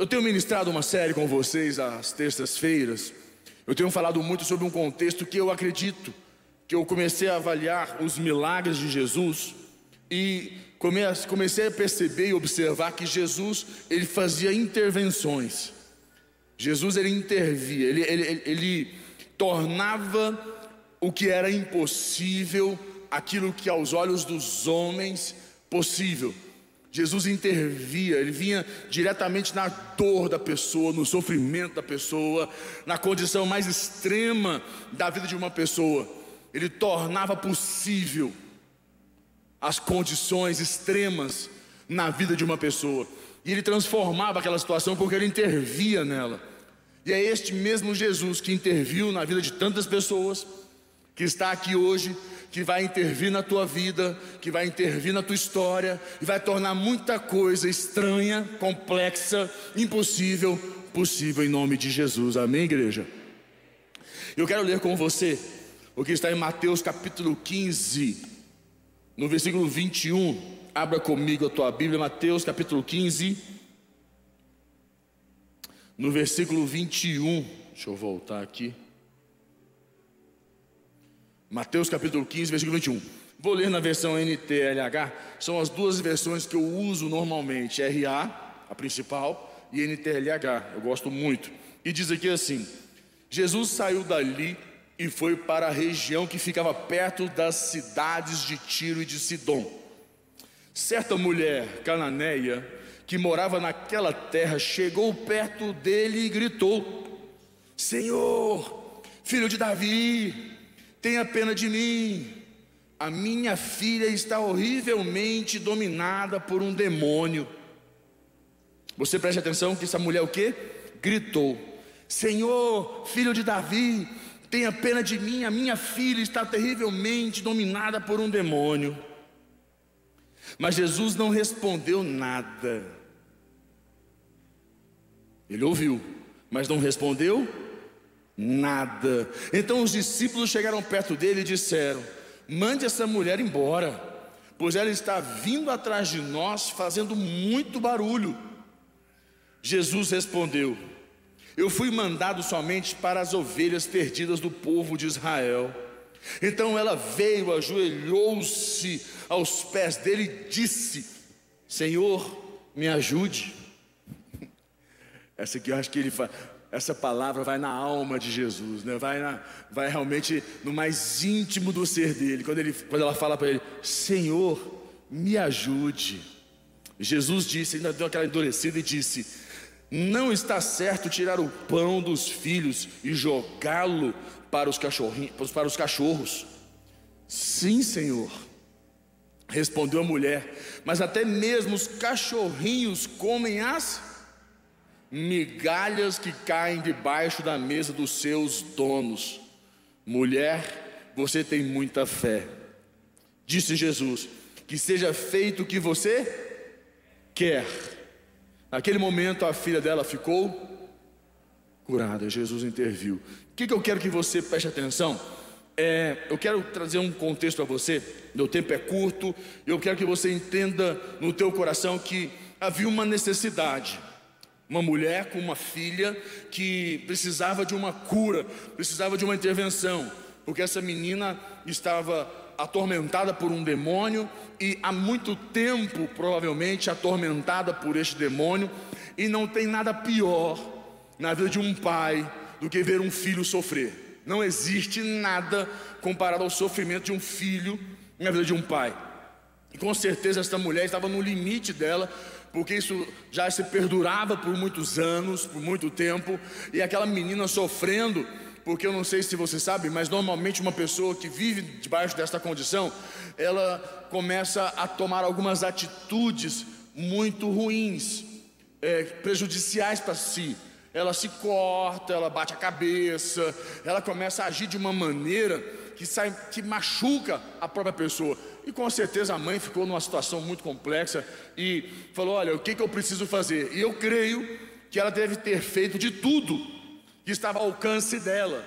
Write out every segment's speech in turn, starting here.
Eu tenho ministrado uma série com vocês às terças-feiras. Eu tenho falado muito sobre um contexto que eu acredito, que eu comecei a avaliar os milagres de Jesus e comecei a perceber e observar que Jesus ele fazia intervenções. Jesus ele intervia, ele, ele, ele, tornava o que era impossível, aquilo que aos olhos dos homens possível. Jesus intervia, ele vinha diretamente na dor da pessoa, no sofrimento da pessoa, na condição mais extrema da vida de uma pessoa. Ele tornava possível as condições extremas na vida de uma pessoa. E ele transformava aquela situação porque ele intervia nela. E é este mesmo Jesus que interviu na vida de tantas pessoas, que está aqui hoje que vai intervir na tua vida, que vai intervir na tua história e vai tornar muita coisa estranha, complexa, impossível, possível em nome de Jesus. Amém, igreja? Eu quero ler com você o que está em Mateus capítulo 15, no versículo 21. Abra comigo a tua Bíblia, Mateus capítulo 15, no versículo 21. Deixa eu voltar aqui. Mateus capítulo 15, versículo 21. Vou ler na versão NTLH, são as duas versões que eu uso normalmente: RA, a principal, e NTLH, eu gosto muito. E diz aqui assim: Jesus saiu dali e foi para a região que ficava perto das cidades de Tiro e de Sidom. Certa mulher cananeia que morava naquela terra chegou perto dele e gritou: Senhor, filho de Davi, Tenha pena de mim. A minha filha está horrivelmente dominada por um demônio. Você preste atenção que essa mulher o que? Gritou: Senhor, filho de Davi, tenha pena de mim, a minha filha está terrivelmente dominada por um demônio. Mas Jesus não respondeu nada. Ele ouviu, mas não respondeu nada. Então os discípulos chegaram perto dele e disseram: Mande essa mulher embora, pois ela está vindo atrás de nós fazendo muito barulho. Jesus respondeu: Eu fui mandado somente para as ovelhas perdidas do povo de Israel. Então ela veio, ajoelhou-se aos pés dele e disse: Senhor, me ajude. Essa aqui eu acho que ele fala essa palavra vai na alma de Jesus, né? vai, na, vai realmente no mais íntimo do ser dele. Quando, ele, quando ela fala para ele, Senhor, me ajude. Jesus disse, ainda deu aquela endurecida e disse: Não está certo tirar o pão dos filhos e jogá-lo para os para os cachorros. Sim, Senhor. Respondeu a mulher, mas até mesmo os cachorrinhos comem as migalhas que caem debaixo da mesa dos seus donos. Mulher, você tem muita fé. Disse Jesus: Que seja feito o que você quer. Naquele momento, a filha dela ficou curada. Jesus interviu. O que, que eu quero que você preste atenção? É, eu quero trazer um contexto a você. Meu tempo é curto. Eu quero que você entenda no teu coração que havia uma necessidade uma mulher com uma filha que precisava de uma cura, precisava de uma intervenção, porque essa menina estava atormentada por um demônio e há muito tempo, provavelmente, atormentada por este demônio, e não tem nada pior na vida de um pai do que ver um filho sofrer. Não existe nada comparado ao sofrimento de um filho na vida de um pai. E com certeza esta mulher estava no limite dela, porque isso já se perdurava por muitos anos, por muito tempo, e aquela menina sofrendo, porque eu não sei se você sabe, mas normalmente uma pessoa que vive debaixo desta condição, ela começa a tomar algumas atitudes muito ruins, é, prejudiciais para si. Ela se corta, ela bate a cabeça, ela começa a agir de uma maneira que, sai, que machuca a própria pessoa. E com certeza a mãe ficou numa situação muito complexa e falou: Olha, o que, que eu preciso fazer? E eu creio que ela deve ter feito de tudo que estava ao alcance dela.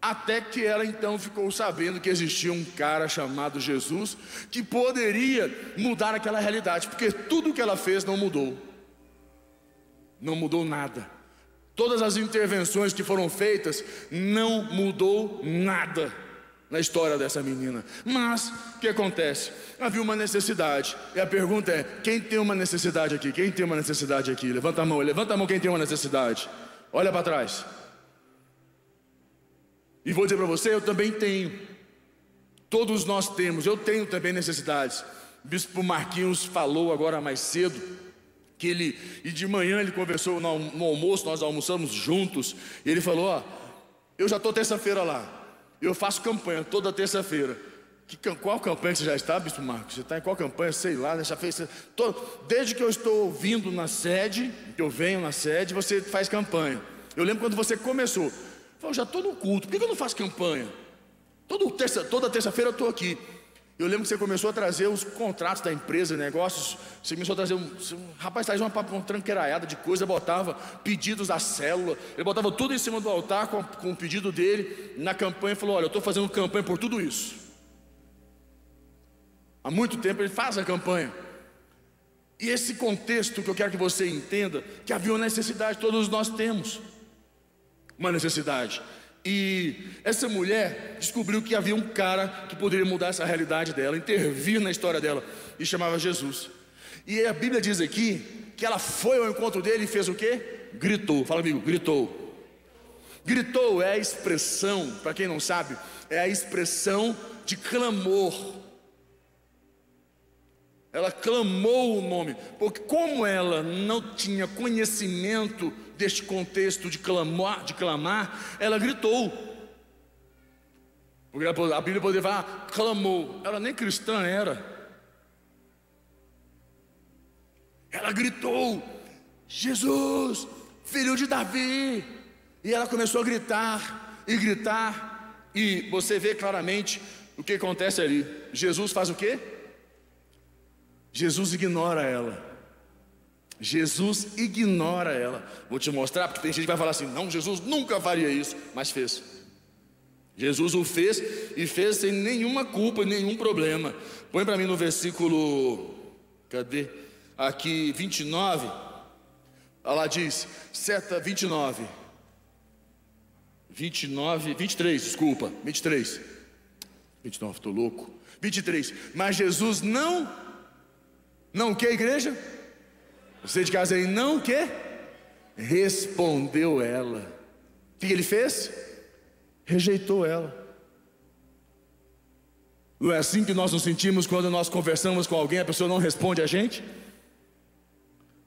Até que ela então ficou sabendo que existia um cara chamado Jesus que poderia mudar aquela realidade, porque tudo que ela fez não mudou. Não mudou nada. Todas as intervenções que foram feitas, não mudou nada na história dessa menina. Mas o que acontece? Havia uma necessidade. E a pergunta é: quem tem uma necessidade aqui? Quem tem uma necessidade aqui? Levanta a mão, levanta a mão quem tem uma necessidade. Olha para trás. E vou dizer para você, eu também tenho. Todos nós temos, eu tenho também necessidades. O bispo Marquinhos falou agora mais cedo que ele e de manhã ele conversou no, no almoço, nós almoçamos juntos, e ele falou: "Ó, eu já estou terça-feira lá. Eu faço campanha toda terça-feira. Que, qual campanha você já está, Bispo Marcos? Você está em qual campanha? Sei lá, já fez. Desde que eu estou vindo na sede, que eu venho na sede, você faz campanha. Eu lembro quando você começou. Eu já estou no culto, por que eu não faço campanha? Todo terça, toda terça-feira eu estou aqui. Eu lembro que você começou a trazer os contratos da empresa, negócios. Você começou a trazer um. Rapaz, traz uma, uma tranqueiraiada de coisa, botava pedidos da célula. Ele botava tudo em cima do altar com, com o pedido dele na campanha falou: Olha, eu estou fazendo campanha por tudo isso. Há muito tempo ele faz a campanha. E esse contexto que eu quero que você entenda, que havia uma necessidade, todos nós temos uma necessidade. E essa mulher descobriu que havia um cara que poderia mudar essa realidade dela, intervir na história dela, e chamava Jesus. E a Bíblia diz aqui que ela foi ao encontro dele e fez o quê? Gritou. Fala amigo, gritou. Gritou é a expressão, para quem não sabe, é a expressão de clamor. Ela clamou o nome, porque como ela não tinha conhecimento deste contexto de clamar, de clamar ela gritou. A Bíblia poderia falar, clamou. Ela nem cristã era. Ela gritou: Jesus, filho de Davi. E ela começou a gritar e gritar. E você vê claramente o que acontece ali. Jesus faz o quê? Jesus ignora ela. Jesus ignora ela. Vou te mostrar, porque tem gente que vai falar assim: não, Jesus nunca faria isso, mas fez. Jesus o fez e fez sem nenhuma culpa, nenhum problema. Põe para mim no versículo, cadê? Aqui 29. Ela diz, seta 29. 29, 23, desculpa, 23. 29, estou louco. 23. Mas Jesus não não que, igreja? Você de casa aí, não o que? Respondeu ela. O que ele fez? Rejeitou ela. Não é assim que nós nos sentimos quando nós conversamos com alguém, a pessoa não responde a gente?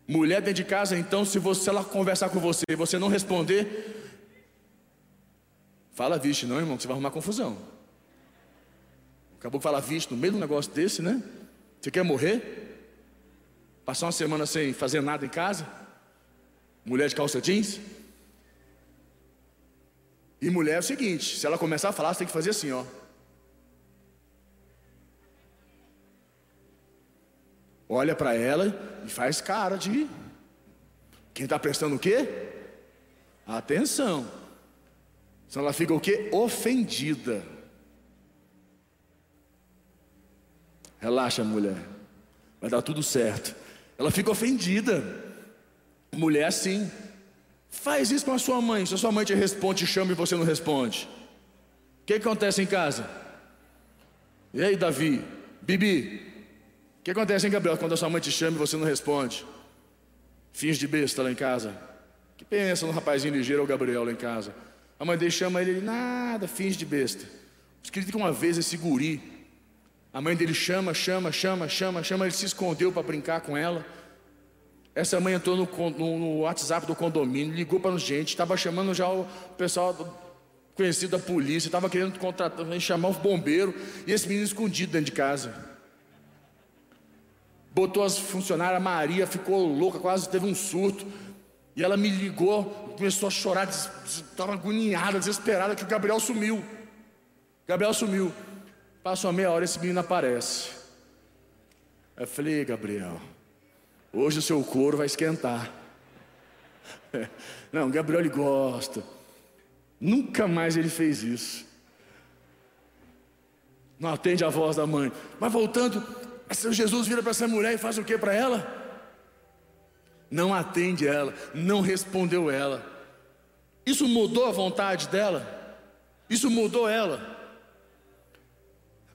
Mulher dentro de casa, então, se você ela conversar com você e você não responder, fala vixe, não, irmão, que você vai arrumar confusão. Acabou de falar vixe no meio de um negócio desse, né? Você quer morrer? Passar uma semana sem fazer nada em casa? Mulher de calça jeans? E mulher é o seguinte: se ela começar a falar, você tem que fazer assim, ó. Olha para ela e faz cara de. Quem está prestando o quê? Atenção. Senão ela fica o quê? Ofendida. Relaxa, mulher. Vai dar tudo certo. Ela fica ofendida. Mulher assim. Faz isso com a sua mãe. Se a sua mãe te responde, te chama e você não responde. O que acontece em casa? E aí, Davi? Bibi? O que acontece, hein, Gabriel, quando a sua mãe te chama e você não responde? Fins de besta lá em casa. Que pensa no rapazinho ligeiro, o Gabriel lá em casa. A mãe dele chama ele, nada, fins de besta. Escrito que uma vez esse guri a mãe dele chama, chama, chama, chama, chama, ele se escondeu para brincar com ela. Essa mãe entrou no, no, no WhatsApp do condomínio, ligou para gente, estava chamando já o pessoal conhecido da polícia, estava querendo contratar, chamar o bombeiro, e esse menino escondido dentro de casa. Botou as funcionárias, a Maria ficou louca, quase teve um surto. E ela me ligou, começou a chorar, estava agoniada, desesperada, que o Gabriel sumiu. Gabriel sumiu. Passa uma meia hora esse menino aparece. Eu falei, Gabriel, hoje o seu couro vai esquentar. Não, Gabriel ele gosta. Nunca mais ele fez isso. Não atende a voz da mãe. Mas voltando, Jesus vira para essa mulher e faz o que para ela? não atende ela, não respondeu ela. Isso mudou a vontade dela? Isso mudou ela?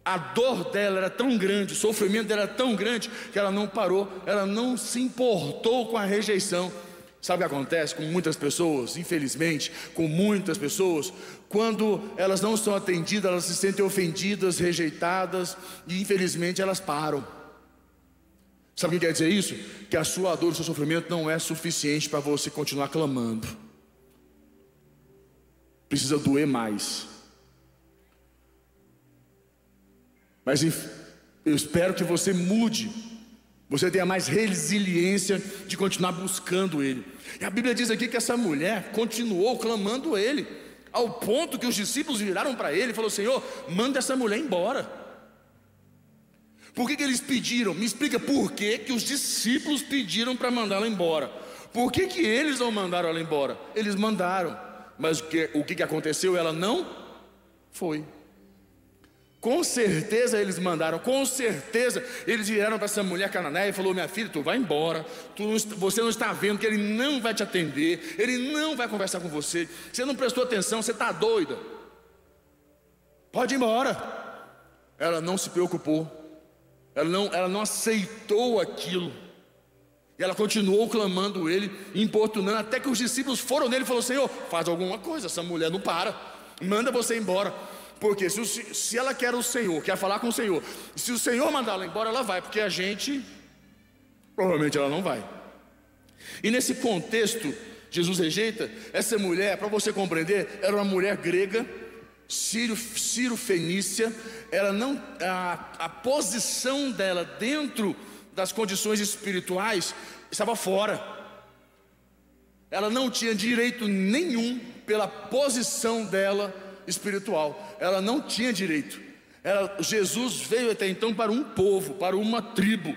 A dor dela era tão grande, o sofrimento dela era tão grande, que ela não parou, ela não se importou com a rejeição. Sabe o que acontece com muitas pessoas, infelizmente, com muitas pessoas, quando elas não são atendidas, elas se sentem ofendidas, rejeitadas e infelizmente elas param. Sabe o que quer dizer isso? Que a sua dor, o seu sofrimento não é suficiente para você continuar clamando. Precisa doer mais. Mas eu espero que você mude você tenha mais resiliência de continuar buscando Ele. E a Bíblia diz aqui que essa mulher continuou clamando Ele, ao ponto que os discípulos viraram para Ele e falaram: Senhor, manda essa mulher embora. Por que, que eles pediram? Me explica por que, que os discípulos pediram para mandá-la embora. Por que, que eles não mandaram ela embora? Eles mandaram, mas o que, o que, que aconteceu? Ela não foi. Com certeza eles mandaram, com certeza eles vieram para essa mulher cananeia e falou: Minha filha, tu vai embora, tu você não está vendo que ele não vai te atender, ele não vai conversar com você, você não prestou atenção, você está doida. Pode ir embora. Ela não se preocupou, ela não, ela não aceitou aquilo, e ela continuou clamando ele, importunando, até que os discípulos foram nele e falaram: Senhor, faz alguma coisa, essa mulher não para, manda você embora. Porque se, se ela quer o Senhor, quer falar com o Senhor, se o Senhor mandar ela embora, ela vai, porque a gente, provavelmente ela não vai. E nesse contexto, Jesus rejeita, essa mulher, para você compreender, era uma mulher grega, Ciro, Ciro Fenícia, ela não, a, a posição dela dentro das condições espirituais estava fora. Ela não tinha direito nenhum pela posição dela espiritual. Ela não tinha direito. Ela, Jesus veio até então para um povo, para uma tribo,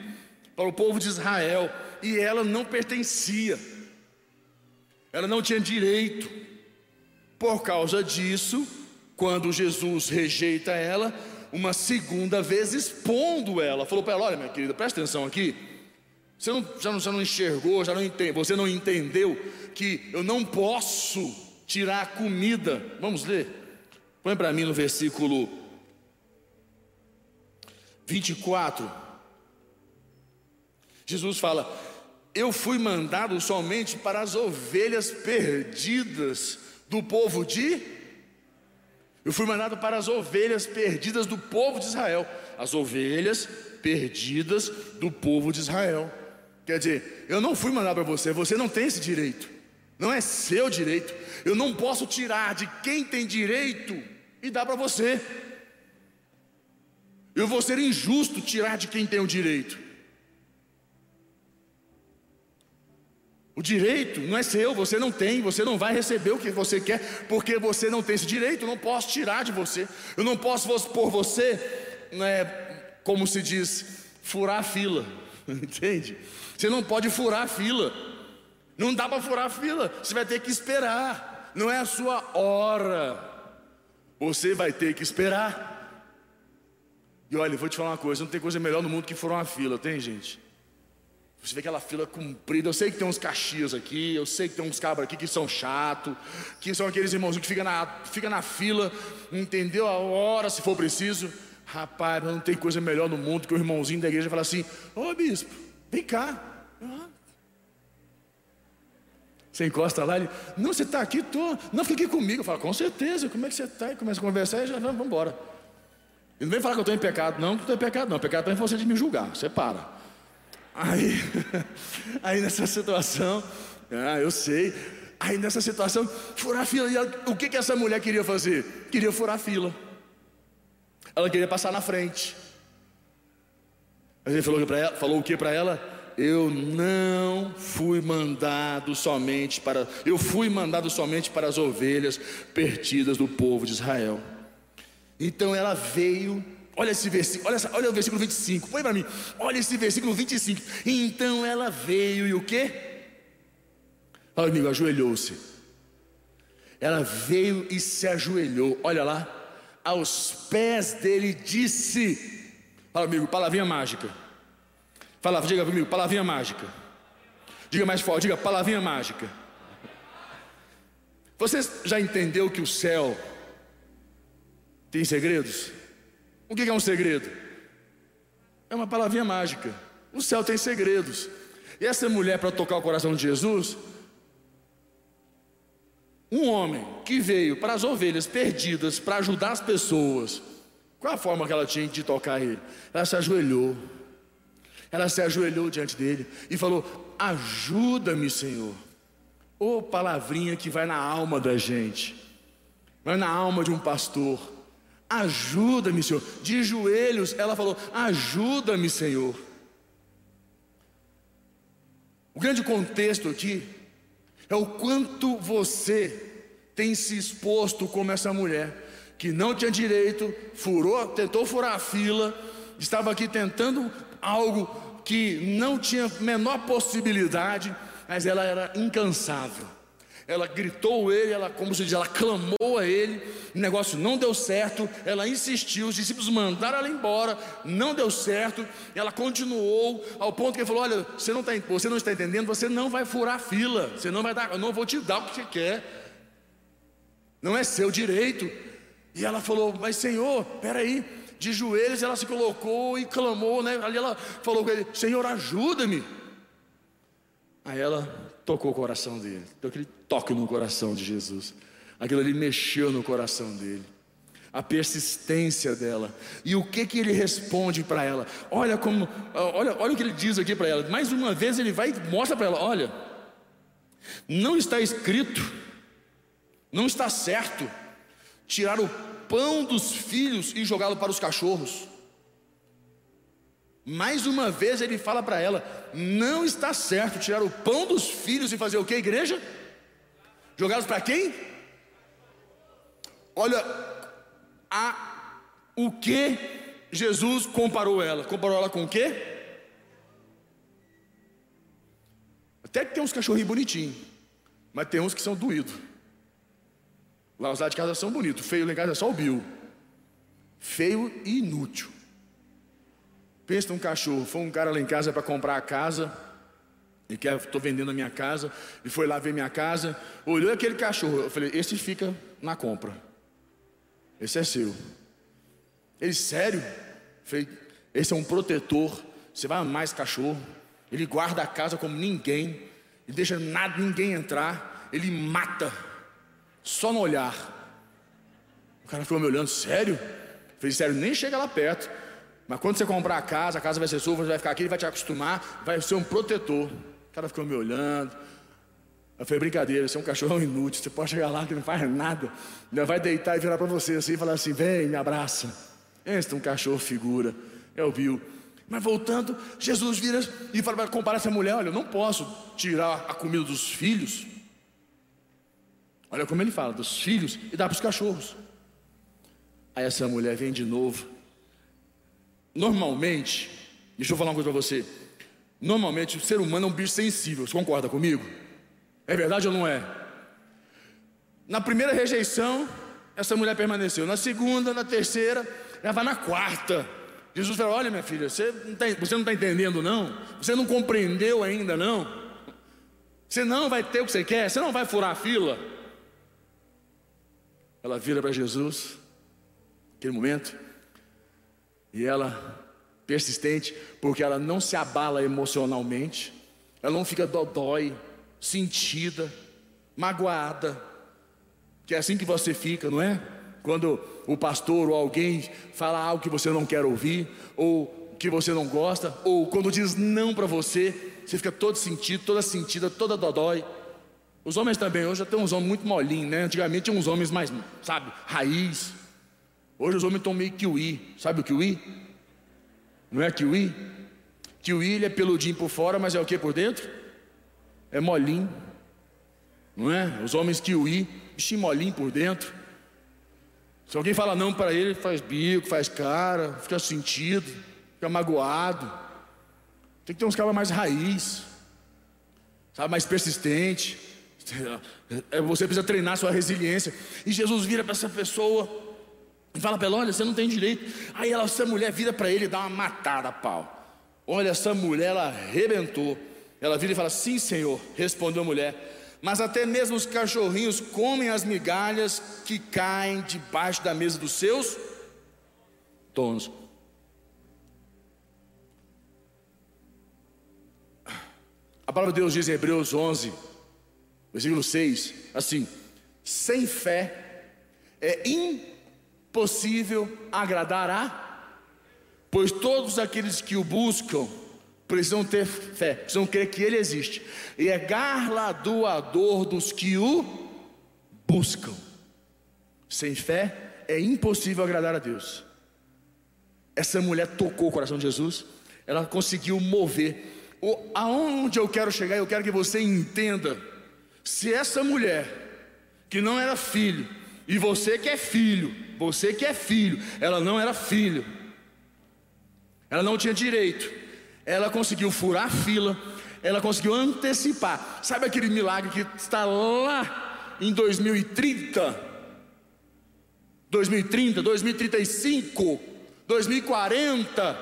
para o povo de Israel, e ela não pertencia. Ela não tinha direito. Por causa disso, quando Jesus rejeita ela, uma segunda vez expondo ela, falou para ela: Olha, minha querida, presta atenção aqui. Você não, já, não, já não enxergou, já não entende, você não entendeu que eu não posso tirar a comida. Vamos ler. Põe para mim no versículo 24. Jesus fala: Eu fui mandado somente para as ovelhas perdidas do povo de. Eu fui mandado para as ovelhas perdidas do povo de Israel. As ovelhas perdidas do povo de Israel. Quer dizer, eu não fui mandado para você, você não tem esse direito. Não é seu direito. Eu não posso tirar de quem tem direito e dar para você. Eu vou ser injusto tirar de quem tem o direito. O direito não é seu, você não tem, você não vai receber o que você quer, porque você não tem esse direito, eu não posso tirar de você, eu não posso por você, né, como se diz, furar a fila, entende? Você não pode furar a fila, não dá para furar a fila, você vai ter que esperar, não é a sua hora. Você vai ter que esperar. E olha, vou te falar uma coisa: não tem coisa melhor no mundo que for uma fila, tem gente? Você vê aquela fila comprida. Eu sei que tem uns caxias aqui, eu sei que tem uns cabras aqui que são chato, que são aqueles irmãozinhos que ficam na, fica na fila, entendeu? A hora se for preciso. Rapaz, não tem coisa melhor no mundo que o irmãozinho da igreja falar assim: Ô bispo, vem cá. Ah, você encosta lá, ele, não, você está aqui, tô, não, fica aqui comigo. Eu falo, com certeza, como é que você está? E começa a conversar e já vamos embora. E não vem falar que eu estou em pecado, não, que não estou em pecado, não. Pecado é você de me julgar, você para. Aí, aí nessa situação, ah, eu sei. Aí nessa situação, furar fila. E ela, o que, que essa mulher queria fazer? Queria furar fila. Ela queria passar na frente. Mas ele falou, ela, falou o que para ela? Eu não fui mandado somente para, eu fui mandado somente para as ovelhas perdidas do povo de Israel. Então ela veio, olha esse versículo, olha, olha o versículo 25, põe para mim, olha esse versículo 25. Então ela veio e o que? Fala amigo, ajoelhou-se. Ela veio e se ajoelhou, olha lá, aos pés dele disse, fala amigo, palavrinha mágica Fala, diga comigo, palavrinha mágica. Diga mais forte, diga palavrinha mágica. Você já entendeu que o céu tem segredos? O que é um segredo? É uma palavrinha mágica. O céu tem segredos. E essa mulher, para tocar o coração de Jesus, um homem que veio para as ovelhas perdidas, para ajudar as pessoas, qual a forma que ela tinha de tocar ele? Ela se ajoelhou. Ela se ajoelhou diante dele e falou: Ajuda-me, Senhor. Ô oh, palavrinha que vai na alma da gente, vai na alma de um pastor. Ajuda-me, Senhor. De joelhos, ela falou: Ajuda-me, Senhor. O grande contexto aqui é o quanto você tem se exposto como essa mulher, que não tinha direito, furou, tentou furar a fila, estava aqui tentando algo que não tinha menor possibilidade, mas ela era incansável. Ela gritou ele, ela, como se diz, ela clamou a ele, o negócio não deu certo, ela insistiu, os discípulos mandaram ela embora, não deu certo, ela continuou ao ponto que ele falou: Olha, você não, está, você não está entendendo, você não vai furar a fila, você não vai dar, eu não vou te dar o que você quer, não é seu direito. E ela falou: Mas Senhor, peraí, de joelhos ela se colocou e clamou, né? Ali ela falou com ele: Senhor, ajuda-me. Aí ela tocou o coração dele, deu aquele toque no coração de Jesus. Aquilo ali mexeu no coração dele. A persistência dela. E o que que ele responde para ela? Olha como, olha, olha o que ele diz aqui para ela. Mais uma vez ele vai e mostra para ela, olha, não está escrito, não está certo tirar o pão dos filhos e jogá-lo para os cachorros. Mais uma vez ele fala para ela: não está certo tirar o pão dos filhos e fazer o que, igreja? Jogá-los para quem? Olha, a, o que Jesus comparou ela? Comparou ela com o quê? Até que tem uns cachorrinhos bonitinhos, mas tem uns que são doídos. Lá os lá de casa são bonitos, feio lá em casa é só o Bill. Feio e inútil. Pensa num cachorro, foi um cara lá em casa para comprar a casa, e quer, estou vendendo a minha casa, e foi lá ver minha casa, olhou aquele cachorro, eu falei, esse fica na compra. Esse é seu. Ele, sério? Falei, esse é um protetor, você vai amar esse cachorro. Ele guarda a casa como ninguém, ele deixa nada, ninguém entrar, ele mata só no olhar. O cara ficou me olhando, sério? Eu falei, sério, nem chega lá perto. Mas quando você comprar a casa, a casa vai ser sua, você vai ficar aqui, ele vai te acostumar, vai ser um protetor. O cara ficou me olhando. Eu falei, brincadeira, você é um cachorro inútil, você pode chegar lá que não faz nada. Ele vai deitar e virar para você assim e falar assim: vem, me abraça. Este é um cachorro figura. É o Bill. Mas voltando, Jesus vira e fala para comparar essa mulher: olha, eu não posso tirar a comida dos filhos Olha como ele fala, dos filhos e dá para os cachorros. Aí essa mulher vem de novo. Normalmente, deixa eu falar uma coisa para você. Normalmente o ser humano é um bicho sensível, você concorda comigo? É verdade ou não é? Na primeira rejeição, essa mulher permaneceu. Na segunda, na terceira, ela vai na quarta. Jesus falou: Olha, minha filha, você não está tá entendendo, não? Você não compreendeu ainda, não? Você não vai ter o que você quer, você não vai furar a fila. Ela vira para Jesus, naquele momento, e ela, persistente, porque ela não se abala emocionalmente, ela não fica dodói, sentida, magoada, que é assim que você fica, não é? Quando o pastor ou alguém fala algo que você não quer ouvir, ou que você não gosta, ou quando diz não para você, você fica todo sentido, toda sentida, toda dodói. Os homens também, hoje já tem uns homens muito molinhos, né? Antigamente tinha uns homens mais, sabe, raiz. Hoje os homens estão meio kiwi. Sabe o kiwi? Não é kiwi? Kiwi ele é peludinho por fora, mas é o que por dentro? É molinho. Não é? Os homens kiwi, bichinho molinho por dentro. Se alguém fala não para ele, faz bico, faz cara, fica sentido, fica magoado. Tem que ter uns caras mais raiz, sabe, mais persistente. É, você precisa treinar sua resiliência. E Jesus vira para essa pessoa e fala para ela: Olha, você não tem direito. Aí ela, essa mulher vira para ele e dá uma matada a pau. Olha, essa mulher, ela arrebentou. Ela vira e fala: Sim, Senhor, respondeu a mulher. Mas até mesmo os cachorrinhos comem as migalhas que caem debaixo da mesa dos seus donos. A palavra de Deus diz em Hebreus 11, versículo 6, assim: sem fé é impossível agradar a, pois todos aqueles que o buscam precisam ter fé, precisam crer que Ele existe, e é galardoador dos que o buscam. Sem fé é impossível agradar a Deus. Essa mulher tocou o coração de Jesus, ela conseguiu mover aonde eu quero chegar, eu quero que você entenda. Se essa mulher, que não era filho, e você que é filho, você que é filho, ela não era filho, ela não tinha direito, ela conseguiu furar a fila, ela conseguiu antecipar. Sabe aquele milagre que está lá em 2030? 2030, 2035, 2040,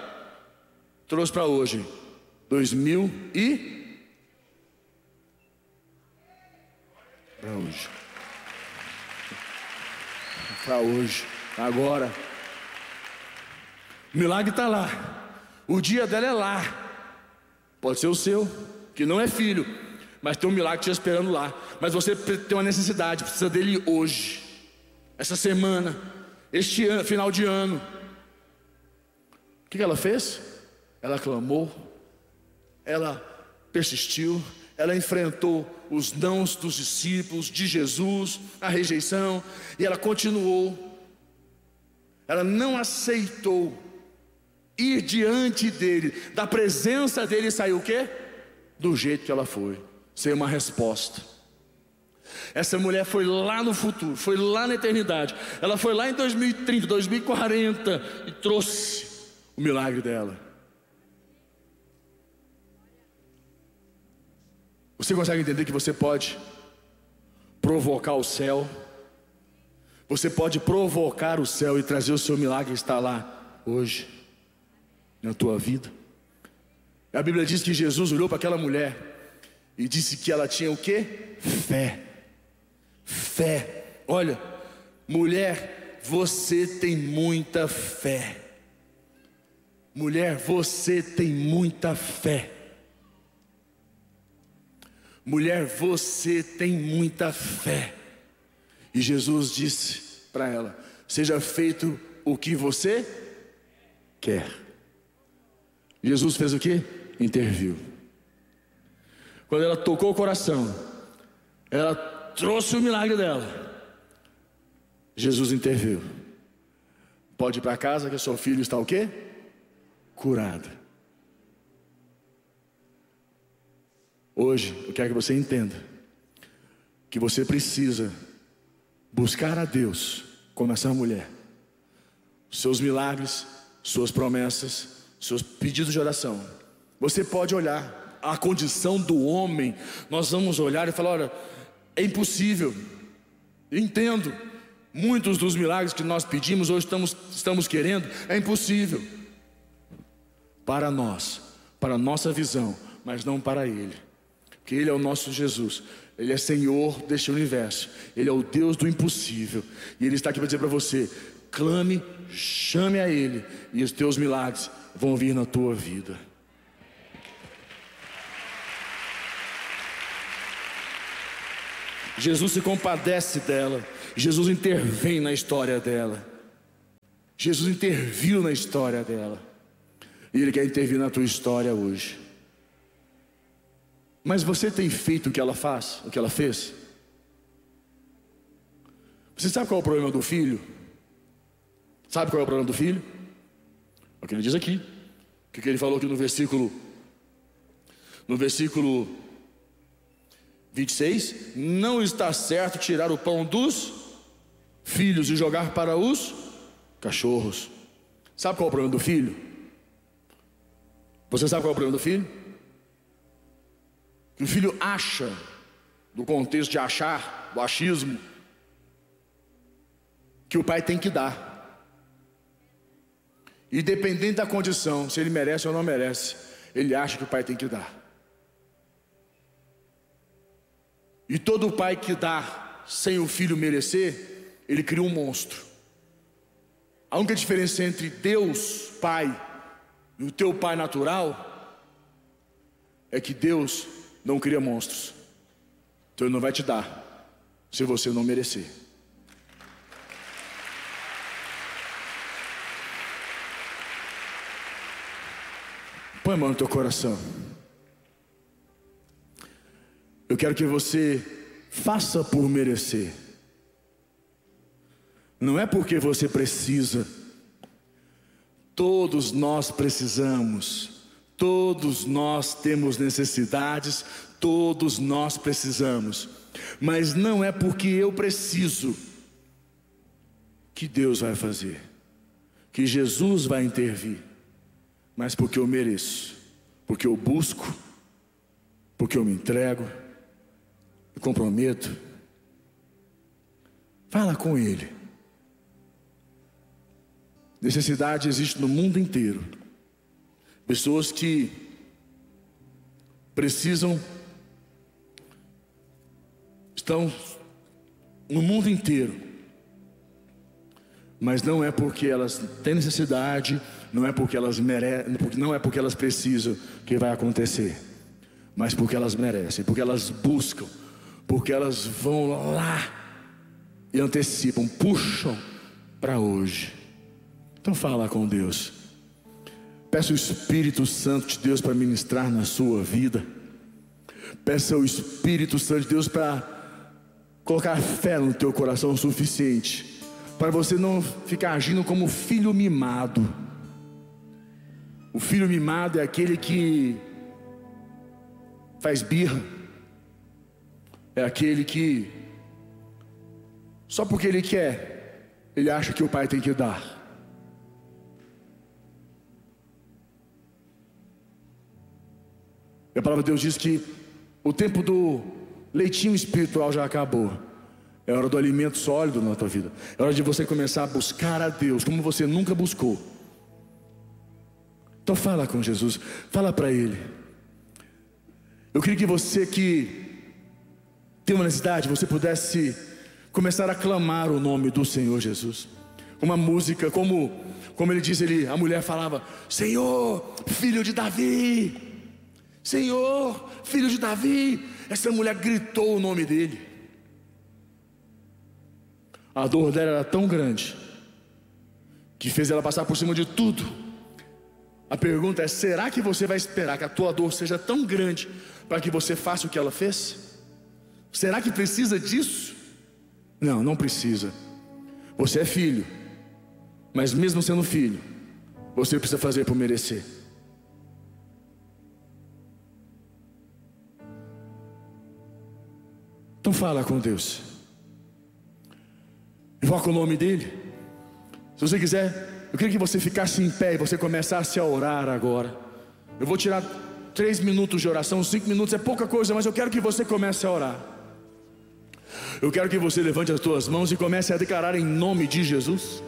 trouxe para hoje. 2000 e para hoje. Para hoje, agora. O milagre está lá. O dia dela é lá. Pode ser o seu, que não é filho, mas tem um milagre te esperando lá. Mas você tem uma necessidade, precisa dele hoje, essa semana, este ano, final de ano. O que ela fez? Ela clamou ela persistiu, ela enfrentou os nãos dos discípulos, de Jesus, a rejeição, e ela continuou. Ela não aceitou ir diante dele, da presença dele saiu o quê? Do jeito que ela foi, sem uma resposta. Essa mulher foi lá no futuro, foi lá na eternidade. Ela foi lá em 2030, 2040 e trouxe o milagre dela. Você consegue entender que você pode provocar o céu? Você pode provocar o céu e trazer o seu milagre está lá hoje, na tua vida. A Bíblia diz que Jesus olhou para aquela mulher e disse que ela tinha o que? Fé. Fé. Olha, mulher, você tem muita fé. Mulher, você tem muita fé. Mulher, você tem muita fé. E Jesus disse para ela: Seja feito o que você quer. Jesus fez o que? Interviu. Quando ela tocou o coração, ela trouxe o milagre dela. Jesus interviu. Pode ir para casa que seu filho está o quê? Curado. Hoje, eu quero que você entenda que você precisa buscar a Deus como essa mulher. Seus milagres, suas promessas, seus pedidos de oração. Você pode olhar a condição do homem, nós vamos olhar e falar: olha, é impossível. entendo. Muitos dos milagres que nós pedimos hoje estamos, estamos querendo, é impossível. Para nós, para nossa visão, mas não para Ele que Ele é o nosso Jesus, Ele é Senhor deste universo, Ele é o Deus do impossível, e Ele está aqui para dizer para você: clame, chame a Ele, e os teus milagres vão vir na tua vida. Jesus se compadece dela, Jesus intervém na história dela, Jesus interviu na história dela, e Ele quer intervir na tua história hoje. Mas você tem feito o que ela faz, o que ela fez? Você sabe qual é o problema do filho? Sabe qual é o problema do filho? É o que ele diz aqui. O que ele falou aqui no versículo no versículo 26, não está certo tirar o pão dos filhos e jogar para os cachorros. Sabe qual é o problema do filho? Você sabe qual é o problema do filho? Que o filho acha, do contexto de achar, do achismo, que o pai tem que dar. E dependendo da condição, se ele merece ou não merece, ele acha que o pai tem que dar. E todo pai que dá sem o filho merecer, ele cria um monstro. A única diferença entre Deus, Pai, e o teu pai natural é que Deus não cria monstros. Então Ele não vai te dar se você não merecer. Põe a mão no teu coração. Eu quero que você faça por merecer. Não é porque você precisa. Todos nós precisamos. Todos nós temos necessidades, todos nós precisamos. Mas não é porque eu preciso que Deus vai fazer, que Jesus vai intervir, mas porque eu mereço, porque eu busco, porque eu me entrego me comprometo. Fala com Ele. Necessidade existe no mundo inteiro. Pessoas que precisam, estão no mundo inteiro, mas não é porque elas têm necessidade, não é porque elas merecem, não é porque elas precisam que vai acontecer, mas porque elas merecem, porque elas buscam, porque elas vão lá e antecipam, puxam para hoje. Então fala com Deus. Peça o Espírito Santo de Deus para ministrar na sua vida. Peça o Espírito Santo de Deus para colocar fé no teu coração o suficiente para você não ficar agindo como filho mimado. O filho mimado é aquele que faz birra é aquele que, só porque ele quer, ele acha que o pai tem que dar. E a palavra de Deus diz que o tempo do leitinho espiritual já acabou. É hora do alimento sólido na tua vida. É hora de você começar a buscar a Deus como você nunca buscou. Então fala com Jesus, fala para Ele. Eu queria que você que tem uma necessidade, você pudesse começar a clamar o nome do Senhor Jesus. Uma música, como, como ele diz, ele, a mulher falava: Senhor, filho de Davi, Senhor, filho de Davi. Essa mulher gritou o nome dele. A dor dela era tão grande que fez ela passar por cima de tudo. A pergunta é: será que você vai esperar que a tua dor seja tão grande para que você faça o que ela fez? Será que precisa disso? Não, não precisa. Você é filho, mas mesmo sendo filho, você precisa fazer por merecer. Fala com Deus. Invoca o nome dele. Se você quiser, eu queria que você ficasse em pé e você começasse a orar agora. Eu vou tirar três minutos de oração, cinco minutos é pouca coisa, mas eu quero que você comece a orar. Eu quero que você levante as tuas mãos e comece a declarar em nome de Jesus.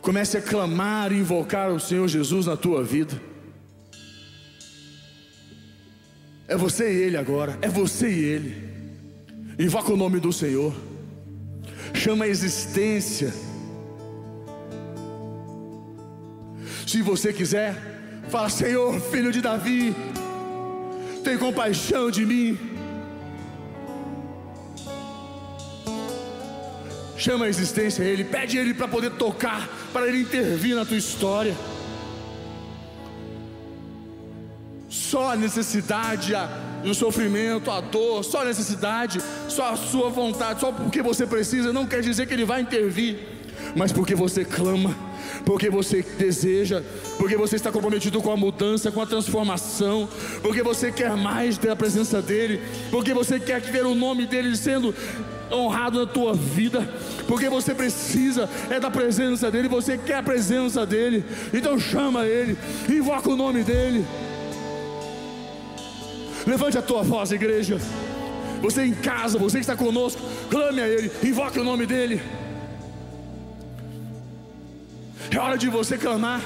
Comece a clamar e invocar o Senhor Jesus na tua vida. É você e Ele agora, é você e Ele. Invoca o nome do Senhor, chama a existência. Se você quiser, fala: Senhor, filho de Davi, tem compaixão de mim. Chama a existência a Ele, pede a Ele para poder tocar, para Ele intervir na tua história. Só a necessidade, a, o sofrimento, a dor, só a necessidade, só a sua vontade, só porque você precisa, não quer dizer que Ele vai intervir, mas porque você clama, porque você deseja, porque você está comprometido com a mudança, com a transformação, porque você quer mais da presença dEle, porque você quer ver o nome dEle sendo honrado na tua vida, porque você precisa é da presença dEle, você quer a presença dEle, então chama Ele, invoca o nome dEle. Levante a tua voz, igreja. Você em casa, você que está conosco, clame a Ele, invoque o nome dEle. É hora de você clamar.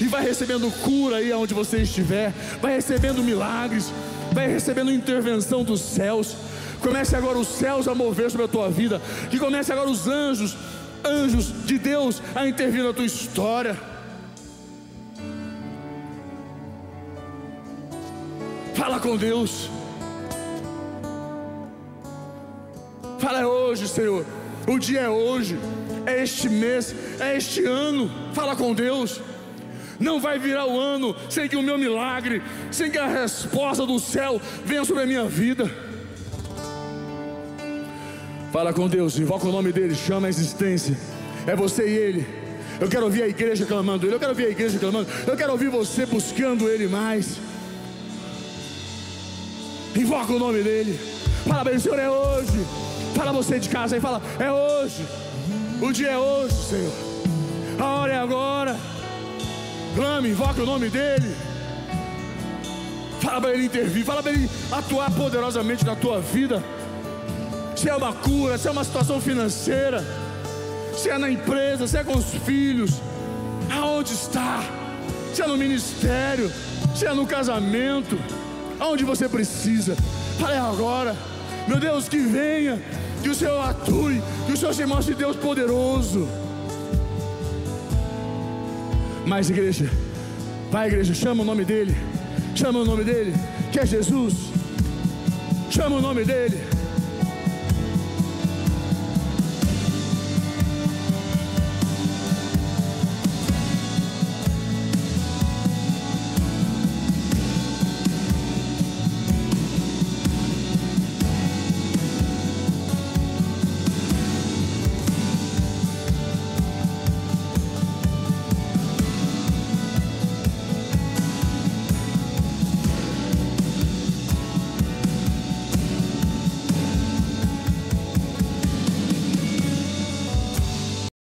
E vai recebendo cura aí onde você estiver. Vai recebendo milagres. vai recebendo intervenção dos céus. Comece agora os céus a mover sobre a tua vida. Que comece agora os anjos, anjos de Deus a intervir na tua história. Fala com Deus. Fala hoje, Senhor. O dia é hoje, é este mês, é este ano. Fala com Deus. Não vai virar o ano sem que o meu milagre, sem que a resposta do céu venha sobre a minha vida. Fala com Deus, invoca o nome dele, chama a existência. É você e ele. Eu quero ouvir a igreja clamando ele. Eu quero ouvir a igreja clamando. Eu quero ouvir você buscando ele mais. Invoca o nome dele. Fala Senhor, é hoje. Fala você de casa aí, fala, é hoje. O dia é hoje, Senhor. A hora é agora. Clame, invoca o nome dele. Fala para ele intervir, fala para ele atuar poderosamente na tua vida. Se é uma cura, se é uma situação financeira, se é na empresa, se é com os filhos, aonde está? Se é no ministério, se é no casamento, aonde você precisa. Fale agora, meu Deus, que venha, que o Senhor atue, que o Senhor se mostre Deus poderoso. Mas igreja, vai igreja, chama o nome dele, chama o nome dele, que é Jesus, chama o nome dele.